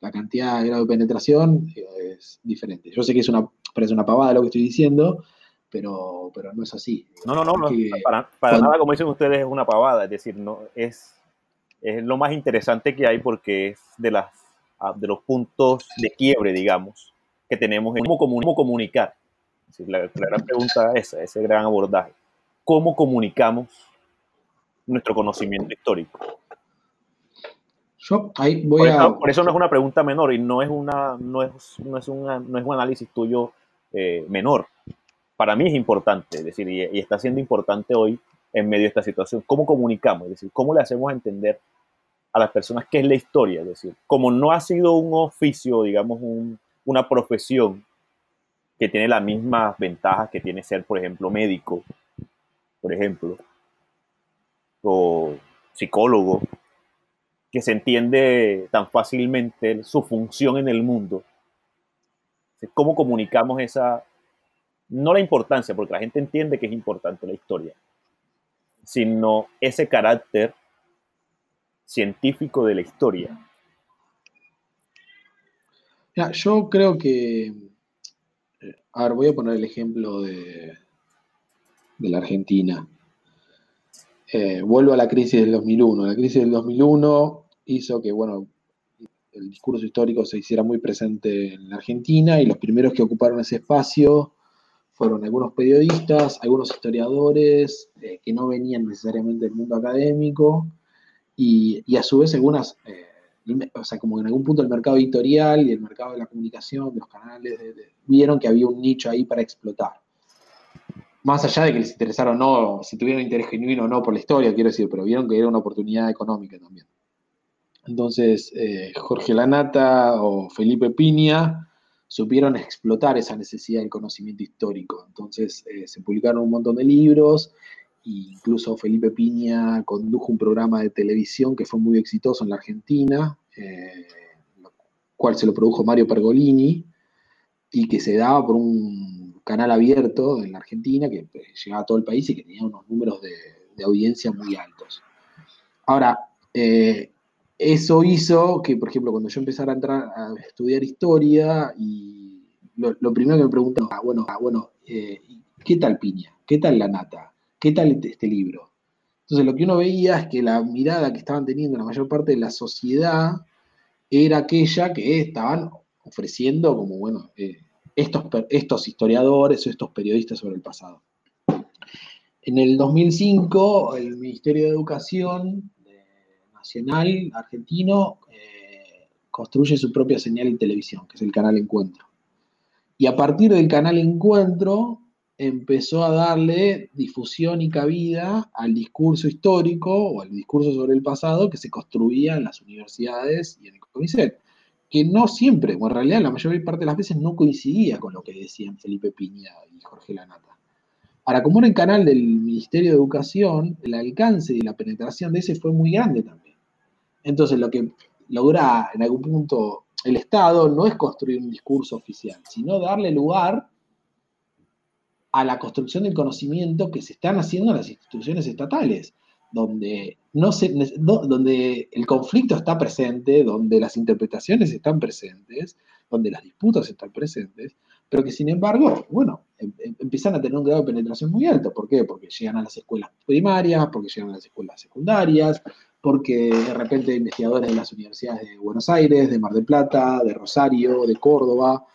La cantidad de grado de penetración es diferente. Yo sé que es una, parece una pavada lo que estoy diciendo, pero, pero no es así. No, no, no, para, nada, como dicen ustedes, es una pavada, es decir, no, es, es lo más interesante que hay porque es de, las, ah, de los puntos de quiebre, digamos, que tenemos en cómo, cómo comunicar. la, gran pregunta es esa, ese gran abordaje. ¿Cómo comunicamos nuestro conocimiento histórico? Yo ahí voy por, a... eso, por eso no es una pregunta menor y no es, una, no es, no es, una, no es un análisis tuyo eh, menor para mí es importante, es decir, y, está siendo importante hoy en medio de esta situación. ¿Cómo comunicamos? Es decir, ¿cómo le hacemos entender a las personas qué es la historia? Es decir, como no ha sido un oficio, digamos, una profesión que tiene las mismas ventajas que tiene ser, por ejemplo, médico, por ejemplo, o psicólogo, que se entiende tan fácilmente su función en el mundo. ¿Cómo comunicamos esa, no la importancia, porque la gente entiende que es importante la historia, sino ese carácter científico de la historia. yo creo que, eh, a ver, voy a poner el ejemplo de, de la Argentina. Eh, vuelvo a la crisis del 2001. La crisis del 2001 hizo que, bueno, el discurso histórico se hiciera muy presente en la Argentina y los primeros que ocuparon ese espacio fueron algunos periodistas, algunos historiadores eh, que no venían necesariamente del mundo académico y, a su vez algunas, eh, o sea, como en algún punto el mercado editorial y el mercado de la comunicación, de los canales, vieron que había un nicho ahí para explotar. Más allá de que les interesara o no, si tuvieron interés genuino o no por la historia, quiero decir, pero vieron que era una oportunidad económica también. Entonces, eh, Jorge Lanata o Felipe Piña supieron explotar esa necesidad del conocimiento histórico. Entonces eh, se publicaron un montón de libros incluso Felipe Piña condujo un programa de televisión que fue muy exitoso en la Argentina, eh, cual se lo produjo Mario Pergolini, y que se daba por un canal abierto en la Argentina que pues, llegaba a todo el país y que tenía unos números de, audiencia muy altos. Ahora, eh, eso hizo que, por ejemplo, cuando yo empezara a entrar a estudiar historia, y lo, primero que me preguntaba, ah, bueno, ah, bueno eh, ¿qué tal Piña? ¿Qué tal La Nata? ¿Qué tal este, este libro? Entonces lo que uno veía es que la mirada que estaban teniendo la mayor parte de la sociedad era aquella que estaban ofreciendo como, bueno, eh, estos, estos historiadores o estos periodistas sobre el pasado. En el 2005, el Ministerio de Educación Nacional argentino eh, construye su propia señal en televisión, que es el canal Encuentro. Y a partir del canal Encuentro empezó a darle difusión y cabida al discurso histórico o al discurso sobre el pasado que se construía en las universidades y en el CONICET que no siempre, o en realidad la mayor parte de las veces no coincidía con lo que decían Felipe Piña y Jorge Lanata. Ahora, como era el canal del Ministerio de Educación, el alcance y la penetración de ese fue muy grande también. Entonces, lo que logra en algún punto el Estado no es construir un discurso oficial, sino darle lugar a la construcción del conocimiento que se están haciendo en las instituciones estatales donde, no se, donde el conflicto está presente, donde las interpretaciones están presentes, donde las disputas están presentes, pero que sin embargo, bueno, em, em, empiezan a tener un grado de penetración muy alto. ¿Por qué? Porque llegan a las escuelas primarias, porque llegan a las escuelas secundarias, porque de repente investigadores de las universidades de Buenos Aires, de Mar del Plata, de Rosario, de Córdoba,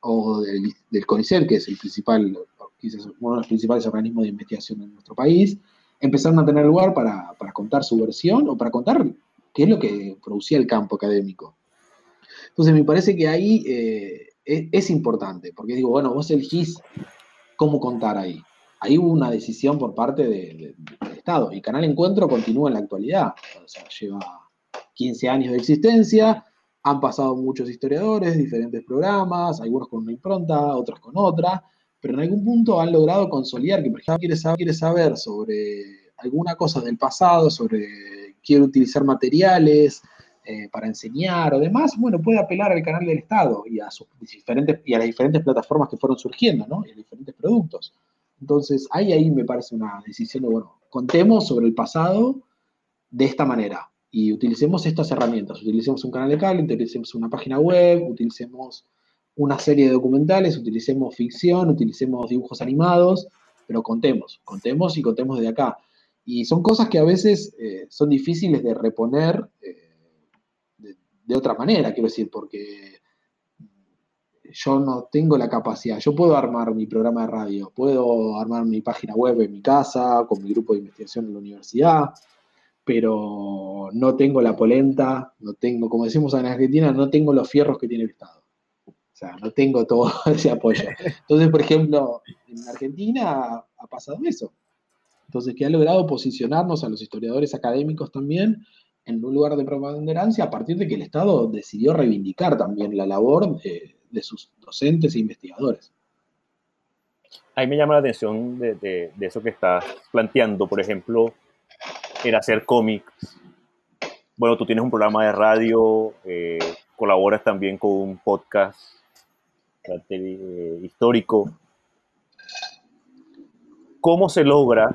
o del, del CONICET, que es el principal, quizás uno de los principales organismos de investigación en nuestro país, empezaron a tener lugar para, contar su versión o para contar qué es lo que producía el campo académico. Entonces me parece que ahí eh, es, importante, porque digo, bueno, vos elegís cómo contar ahí. Ahí hubo una decisión por parte del Estado. Y Canal Encuentro continúa en la actualidad. O lleva 15 años de existencia, han pasado muchos historiadores, diferentes programas, algunos con una impronta, otros con otra, pero en algún punto han logrado consolidar que, por ejemplo, quiere saber, quiere saber sobre alguna cosa del pasado, sobre quiere utilizar materiales eh, para enseñar o demás, bueno, puede apelar al canal del Estado y a, sus diferentes, y a las diferentes plataformas que fueron surgiendo, ¿no? Y a diferentes productos. Entonces, ahí, ahí me parece una decisión de, bueno, contemos sobre el pasado de esta manera y utilicemos estas herramientas. Utilicemos un canal de cable, utilicemos una página web, utilicemos una serie de documentales, utilicemos ficción, utilicemos dibujos animados, pero contemos, contemos y contemos de acá. Y son cosas que a veces eh, son difíciles de reponer eh, de, otra manera, quiero decir, porque yo no tengo la capacidad. Yo puedo armar mi programa de radio, puedo armar mi página web en mi casa, con mi grupo de investigación en la universidad, pero no tengo la polenta, no tengo, como decimos en Argentina, no tengo los fierros que tiene el Estado sea, no tengo todo *laughs* ese apoyo. Entonces, por ejemplo, en Argentina ha pasado eso. Entonces, que ha logrado posicionarnos a los historiadores académicos también en un lugar de preponderancia a partir de que el Estado decidió reivindicar también la labor de, sus docentes e investigadores. Ahí me llama la atención de, eso que estás planteando, por ejemplo, el hacer cómics. Bueno, tú tienes un programa de radio, eh, colaboras también con un podcast eh, histórico. ¿Cómo se logra?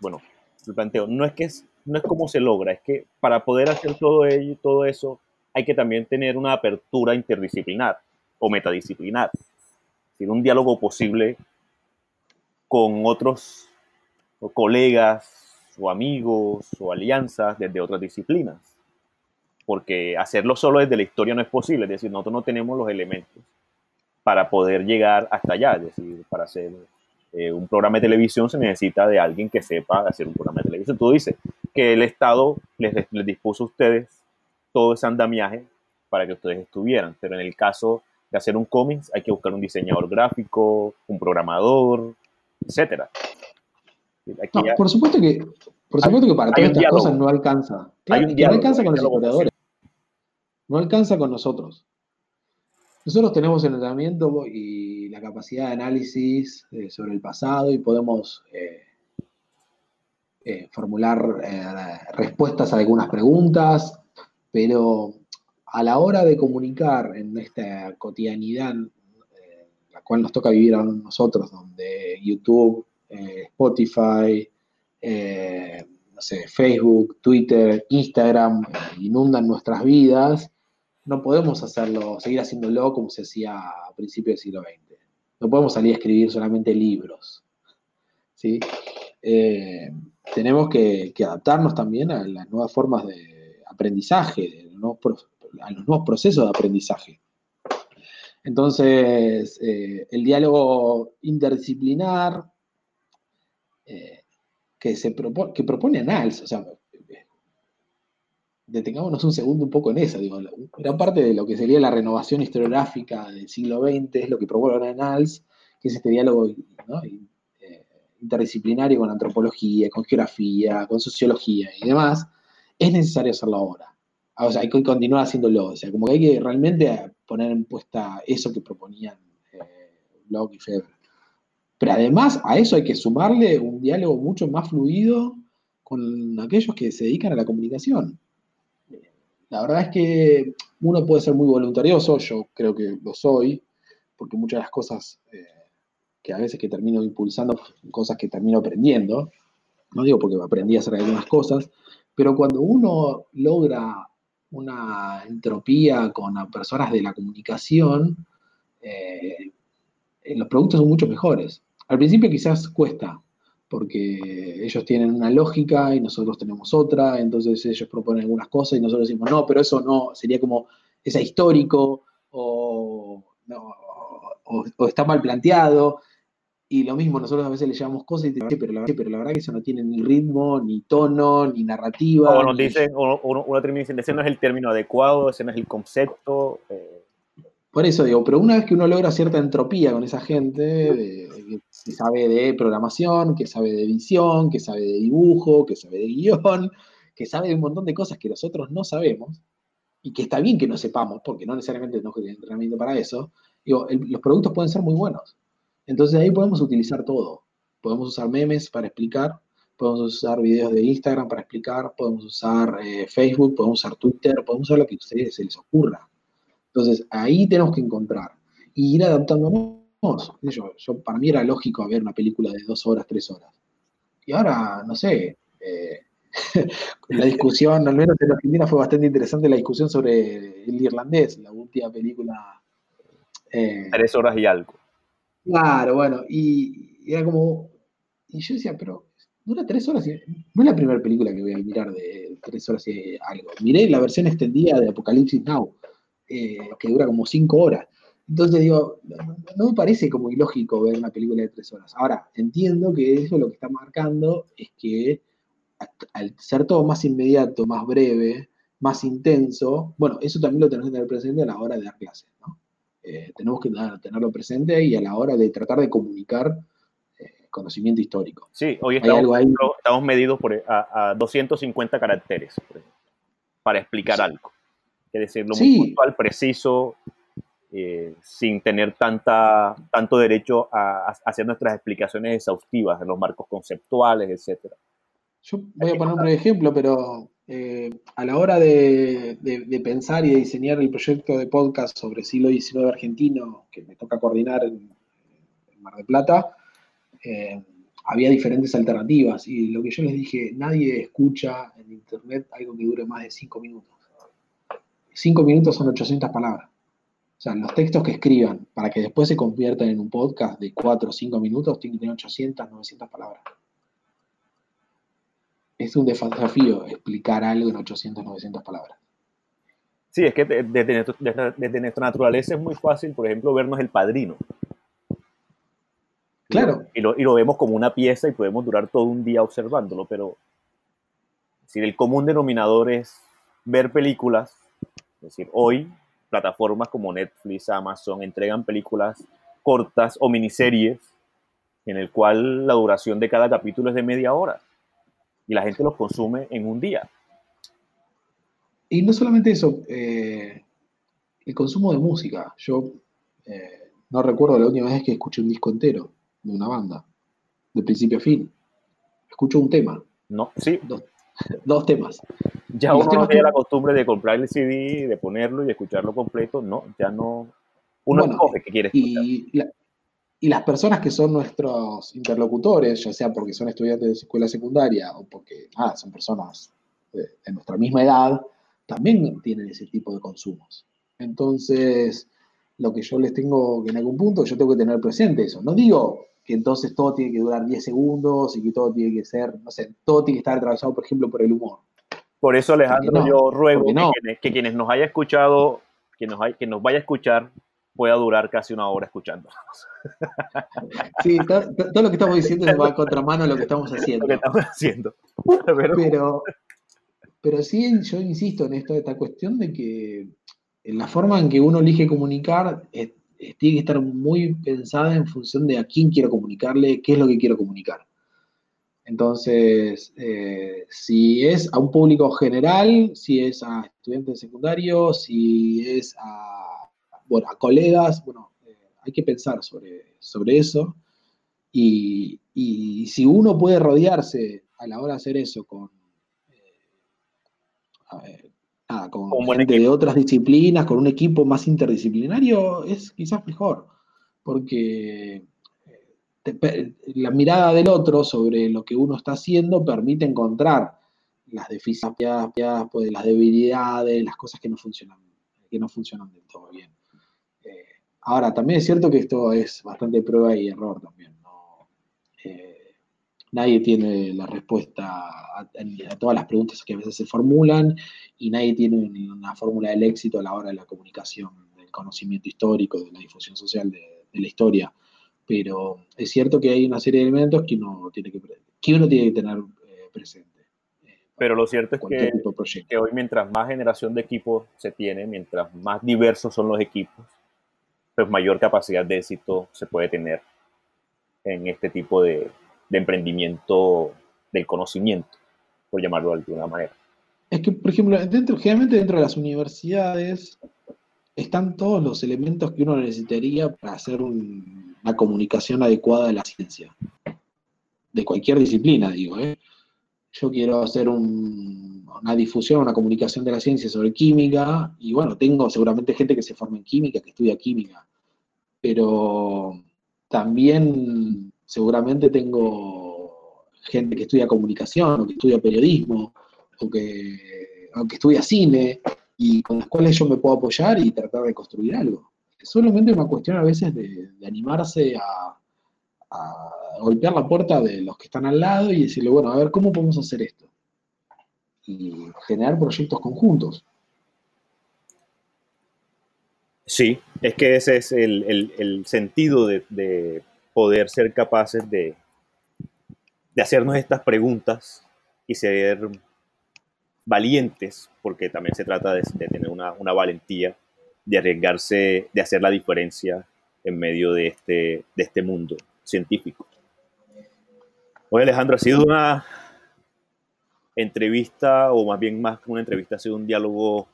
bueno, el planteo, no es que es, no es cómo se logra, es que para poder hacer todo ello, todo eso, hay que también tener una apertura interdisciplinar o metadisciplinar, sin un diálogo posible con otros colegas o amigos o alianzas desde otras disciplinas. Porque hacerlo solo desde la historia no es posible, es decir, nosotros no tenemos los elementos para poder llegar hasta allá. Es decir, para hacer eh, un programa de televisión se necesita de alguien que sepa hacer un programa de televisión. Tú dices que el Estado les, les dispuso a ustedes todo ese andamiaje para que ustedes estuvieran, pero en el caso de hacer un cómic hay que buscar un diseñador gráfico, un programador, etcétera. por supuesto que, por supuesto que para todas estas cosas no alcanza. no alcanza con los historiadores. No alcanza con nosotros. Nosotros tenemos el entrenamiento y la capacidad de análisis eh, sobre el pasado y podemos eh, eh, formular respuestas a algunas preguntas, pero a la hora de comunicar en esta cotidianidad, la cual nos toca vivir a nosotros, donde YouTube, Spotify, no sé, Facebook, Twitter, Instagram inundan nuestras vidas, no podemos hacerlo, seguir haciéndolo como se hacía a principios del siglo XX. No podemos salir a escribir solamente libros. ¿sí? Eh, tenemos que, adaptarnos también a las nuevas formas de aprendizaje, a los nuevos procesos de aprendizaje. Entonces, eh, el diálogo interdisciplinar eh, que, se que propone ANALS, o sea, detengámonos un segundo un poco en esa. Digo, gran parte de lo que sería la renovación historiográfica del siglo XX es lo que propone NALS, que es este diálogo eh, interdisciplinario con antropología, con geografía, con sociología y demás. Es necesario hacerlo ahora. O sea, hay que continuar haciéndolo. O sea, como que hay que realmente poner en puesta eso que proponían eh, y Febre. Pero además a eso hay que sumarle un diálogo mucho más fluido con aquellos que se dedican a la comunicación. La verdad es que uno puede ser muy voluntarioso, yo creo que lo soy, porque muchas de las cosas eh, que a veces que termino impulsando, cosas que termino aprendiendo, no digo porque aprendí a hacer algunas cosas, pero cuando uno logra una entropía con personas de la comunicación, eh, los productos son mucho mejores. Al principio quizás cuesta, porque ellos tienen una lógica y nosotros tenemos otra, entonces ellos proponen algunas cosas y nosotros decimos, no, pero eso no, sería como, es histórico o, está mal planteado. Y lo mismo, nosotros a veces le llamamos cosas y te dicen, pero la, pero la verdad que eso no tiene ni ritmo, ni tono, ni narrativa. O nos dicen, o, uno termina diciendo, ese no es el término adecuado, ese no es el concepto. Eh, por eso digo, pero una vez que uno logra cierta entropía con esa gente, que sabe de programación, que sabe de edición, que sabe de dibujo, que sabe de guion, que sabe de un montón de cosas que nosotros no sabemos, y que está bien que no sepamos, porque no necesariamente tenemos que tener entrenamiento para eso, digo, los productos pueden ser muy buenos. Entonces ahí podemos utilizar todo. Podemos usar memes para explicar, podemos usar videos de Instagram para explicar, podemos usar eh, Facebook, podemos usar Twitter, podemos usar lo que ustedes se les ocurra. Entonces, ahí tenemos que encontrar y ir adaptándonos. Yo, para mí era lógico ver una película de dos horas, tres horas. Y ahora, no sé, eh, *laughs* la discusión, al menos en Argentina fue bastante interesante la discusión sobre el irlandés, la última película. Eh, tres horas y algo. Claro, bueno, y, era como, y yo decía, pero dura tres horas, y, no es la primera película que voy a mirar de tres horas y algo. Miré la versión extendida de Apocalipsis Now, eh, que dura como cinco horas. Entonces digo, no, me parece como ilógico ver una película de tres horas. Ahora, entiendo que eso lo que está marcando es que al ser todo más inmediato, más breve, más intenso, bueno, eso también lo tenemos que tener presente a la hora de dar clases, ¿no? Eh, tenemos que tenerlo presente y a la hora de tratar de comunicar eh, conocimiento histórico. Sí, hoy estamos, estamos medidos por, a, 250 caracteres, para explicar algo. Que decirlo muy puntual, preciso, eh, sin tener tanta, tanto derecho a, hacer nuestras explicaciones exhaustivas de los marcos conceptuales, etc. Yo voy a poner un ejemplo, pero eh, a la hora de, pensar y de diseñar el proyecto de podcast sobre siglo XIX argentino, que me toca coordinar en, Mar de Plata, eh, había diferentes alternativas. Y lo que yo les dije, nadie escucha en Internet algo que dure más de cinco minutos. Cinco minutos son 800 palabras. O sea, los textos que escriban para que después se conviertan en un podcast de 4 o 5 minutos tienen que tener 800, 900 palabras. Es un desafío explicar algo en 800, 900 palabras. Sí, es que desde, nuestra naturaleza es muy fácil, por ejemplo, vernos el padrino. Claro. Y lo, y lo, vemos como una pieza y podemos durar todo un día observándolo, pero si el común denominador es ver películas es decir, hoy plataformas como Netflix, Amazon entregan películas cortas o miniseries en el cual la duración de cada capítulo es de media hora y la gente los consume en un día. Y no solamente eso, eh, el consumo de música. Yo eh, no recuerdo la última vez que escuché un disco entero de una banda, de principio a fin. Escucho un tema. No, sí. Dos, *laughs* temas. Ya uno no tiene la costumbre de comprar el CD, de ponerlo y escucharlo completo. No, ya no. Uno escoge que quiere escuchar. Y, y las personas que son nuestros interlocutores, ya sea porque son estudiantes de escuela secundaria o porque son personas de, nuestra misma edad, también tienen ese tipo de consumos. Entonces, lo que yo les tengo que en algún punto, yo tengo que tener presente eso. No digo que entonces todo tiene que durar 10 segundos y que todo tiene que ser, no sé, todo tiene que estar atravesado, por ejemplo, por el humor. Por eso, Alejandro, yo ruego que quienes, nos haya escuchado, que nos, hay, que nos vaya a escuchar, pueda durar casi una hora escuchando. Sí, todo, lo que estamos diciendo va a contramano a lo que estamos haciendo. Lo que estamos haciendo. Pero, pero sí, yo insisto en esto, esta cuestión de que en la forma en que uno elige comunicar tiene que estar muy pensada en función de a quién quiero comunicarle, qué es lo que quiero comunicar. Entonces, eh, si es a un público general, si es a estudiantes secundarios, si es a, bueno, a colegas, bueno, hay que pensar sobre, sobre eso. Y, si uno puede rodearse a la hora de hacer eso con, eh, con gente de otras disciplinas, con un equipo más interdisciplinario, es quizás mejor. Porque eh, la mirada del otro sobre lo que uno está haciendo permite encontrar las deficiencias, pues, las debilidades, las cosas que no funcionan, que no funcionan del todo bien. Ahora, también es cierto que esto es bastante prueba y error también. Eh, nadie tiene la respuesta a, todas las preguntas que a veces se formulan y nadie tiene una fórmula del éxito a la hora de la comunicación, del conocimiento histórico, de la difusión social de, la historia. Pero es cierto que hay una serie de elementos que uno tiene que, que, uno tiene que tener eh, presente. Eh, Pero lo cierto es que, que hoy mientras más generación de equipos se tiene, mientras más diversos son los equipos, pues mayor capacidad de éxito se puede tener en este tipo de, emprendimiento del conocimiento, por llamarlo de alguna manera. Es que, por ejemplo, generalmente dentro de las universidades están todos los elementos que uno necesitaría para hacer una comunicación adecuada de la ciencia. De cualquier disciplina, digo. ¿eh? Yo quiero hacer una difusión, una comunicación de la ciencia sobre química, y bueno, tengo seguramente gente que se forma en química, que estudia química pero también seguramente tengo gente que estudia comunicación o que estudia periodismo o que, estudia cine y con las cuales yo me puedo apoyar y tratar de construir algo. Es solamente una cuestión a veces de, animarse a, a, golpear la puerta de los que están al lado y decirle, bueno, a ver, ¿cómo podemos hacer esto? Y generar proyectos conjuntos. Sí, es que ese es el, sentido de, poder ser capaces de, hacernos estas preguntas y ser valientes, porque también se trata de, tener una, valentía, de arriesgarse, de hacer la diferencia en medio de este, de este mundo científico. Oye, Alejandro, ha sido una entrevista, o más bien más que una entrevista, ha sido un diálogo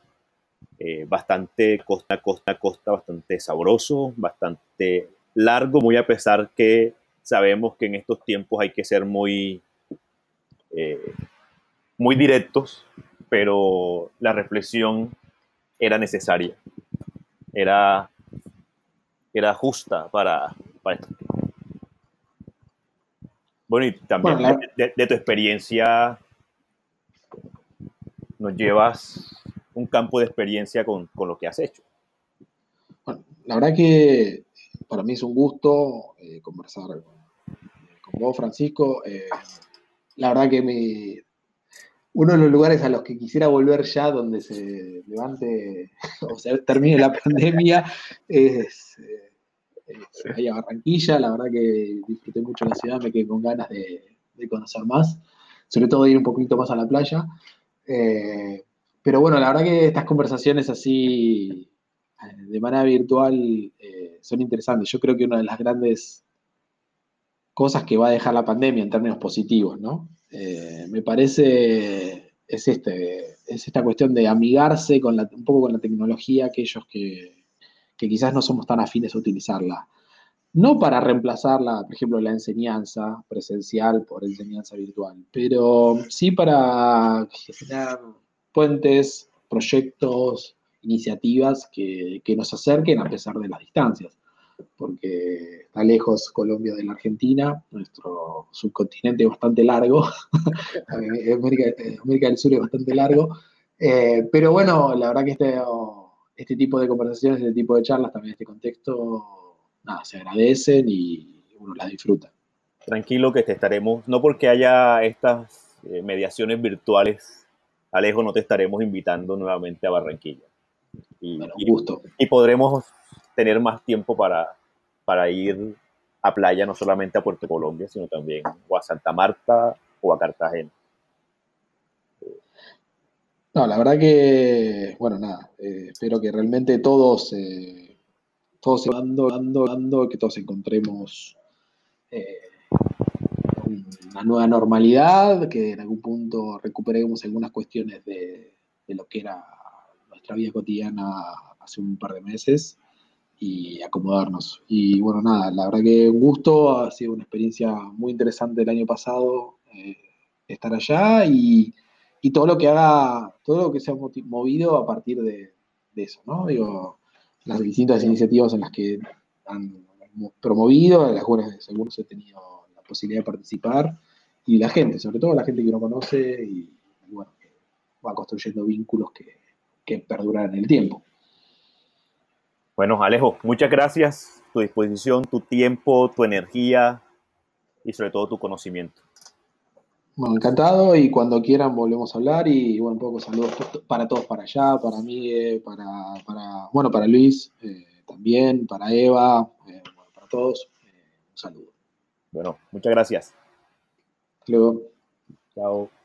eh, bastante costa, costa, costa, bastante sabroso, bastante largo, muy a pesar que sabemos que en estos tiempos hay que ser muy, eh, muy directos, pero la reflexión era necesaria, era, era justa para, para esto. Bueno, y también de tu experiencia nos llevas un campo de experiencia con, lo que has hecho. Bueno, la verdad que para mí es un gusto eh, conversar con, vos, Francisco. Eh, la verdad que me, uno de los lugares a los que quisiera volver ya donde se levante *laughs* o se termine la pandemia es, ahí a Barranquilla. La verdad que disfruté mucho la ciudad, me quedé con ganas de, conocer más, sobre todo de ir un poquito más a la playa. Eh, pero bueno, la verdad que estas conversaciones así eh, de manera virtual eh, son interesantes. Yo creo que una de las grandes cosas que va a dejar la pandemia en términos positivos, ¿no? Me parece es, este, es esta cuestión de amigarse con un poco con la tecnología, aquellos que, que quizás no somos tan afines a utilizarla. No para reemplazarla, por ejemplo, la enseñanza presencial por enseñanza virtual, pero sí para generar puentes, proyectos, iniciativas que, nos acerquen a pesar de las distancias porque está lejos Colombia de la Argentina, nuestro subcontinente es bastante largo, *laughs* América, del Sur es bastante largo, eh, pero bueno, la verdad que este, este tipo de conversaciones, este tipo de charlas, también este contexto, nada, se agradecen y uno las disfruta. Tranquilo que te estaremos, no porque haya estas eh, mediaciones virtuales, Alejo, no te estaremos invitando nuevamente a Barranquilla. Y, gusto. y podremos tener más tiempo para, para ir a playa, no solamente a Puerto Colombia, sino también o a Santa Marta o a Cartagena. No, la verdad que, bueno, nada, eh, espero que realmente todos, eh, todos dando, dando, dando, que todos encontremos eh, una nueva normalidad, que en algún punto recuperemos algunas cuestiones de, de lo que era nuestra vida cotidiana hace un par de meses y acomodarnos. Y bueno, nada, la verdad que un gusto, ha sido una experiencia muy interesante el año pasado eh, estar allá y, y, todo lo que haga, todo lo que se ha movido a partir de, eso, ¿no? Digo, las distintas iniciativas en las que han promovido, en las cuales algunos he tenido la posibilidad de participar, y la gente, sobre todo la gente que uno conoce y, y bueno, que va construyendo vínculos que, que perduran en el tiempo. Bueno, Alejo, muchas gracias. Tu disposición, tu tiempo, tu energía y sobre todo tu conocimiento. Bueno, encantado y cuando quieran volvemos a hablar y bueno, un poco saludos para todos para allá, para mí, eh, para, para, bueno, para Luis eh, también, para Eva, eh, para todos, un saludo. Bueno, muchas gracias. Luego. Chao.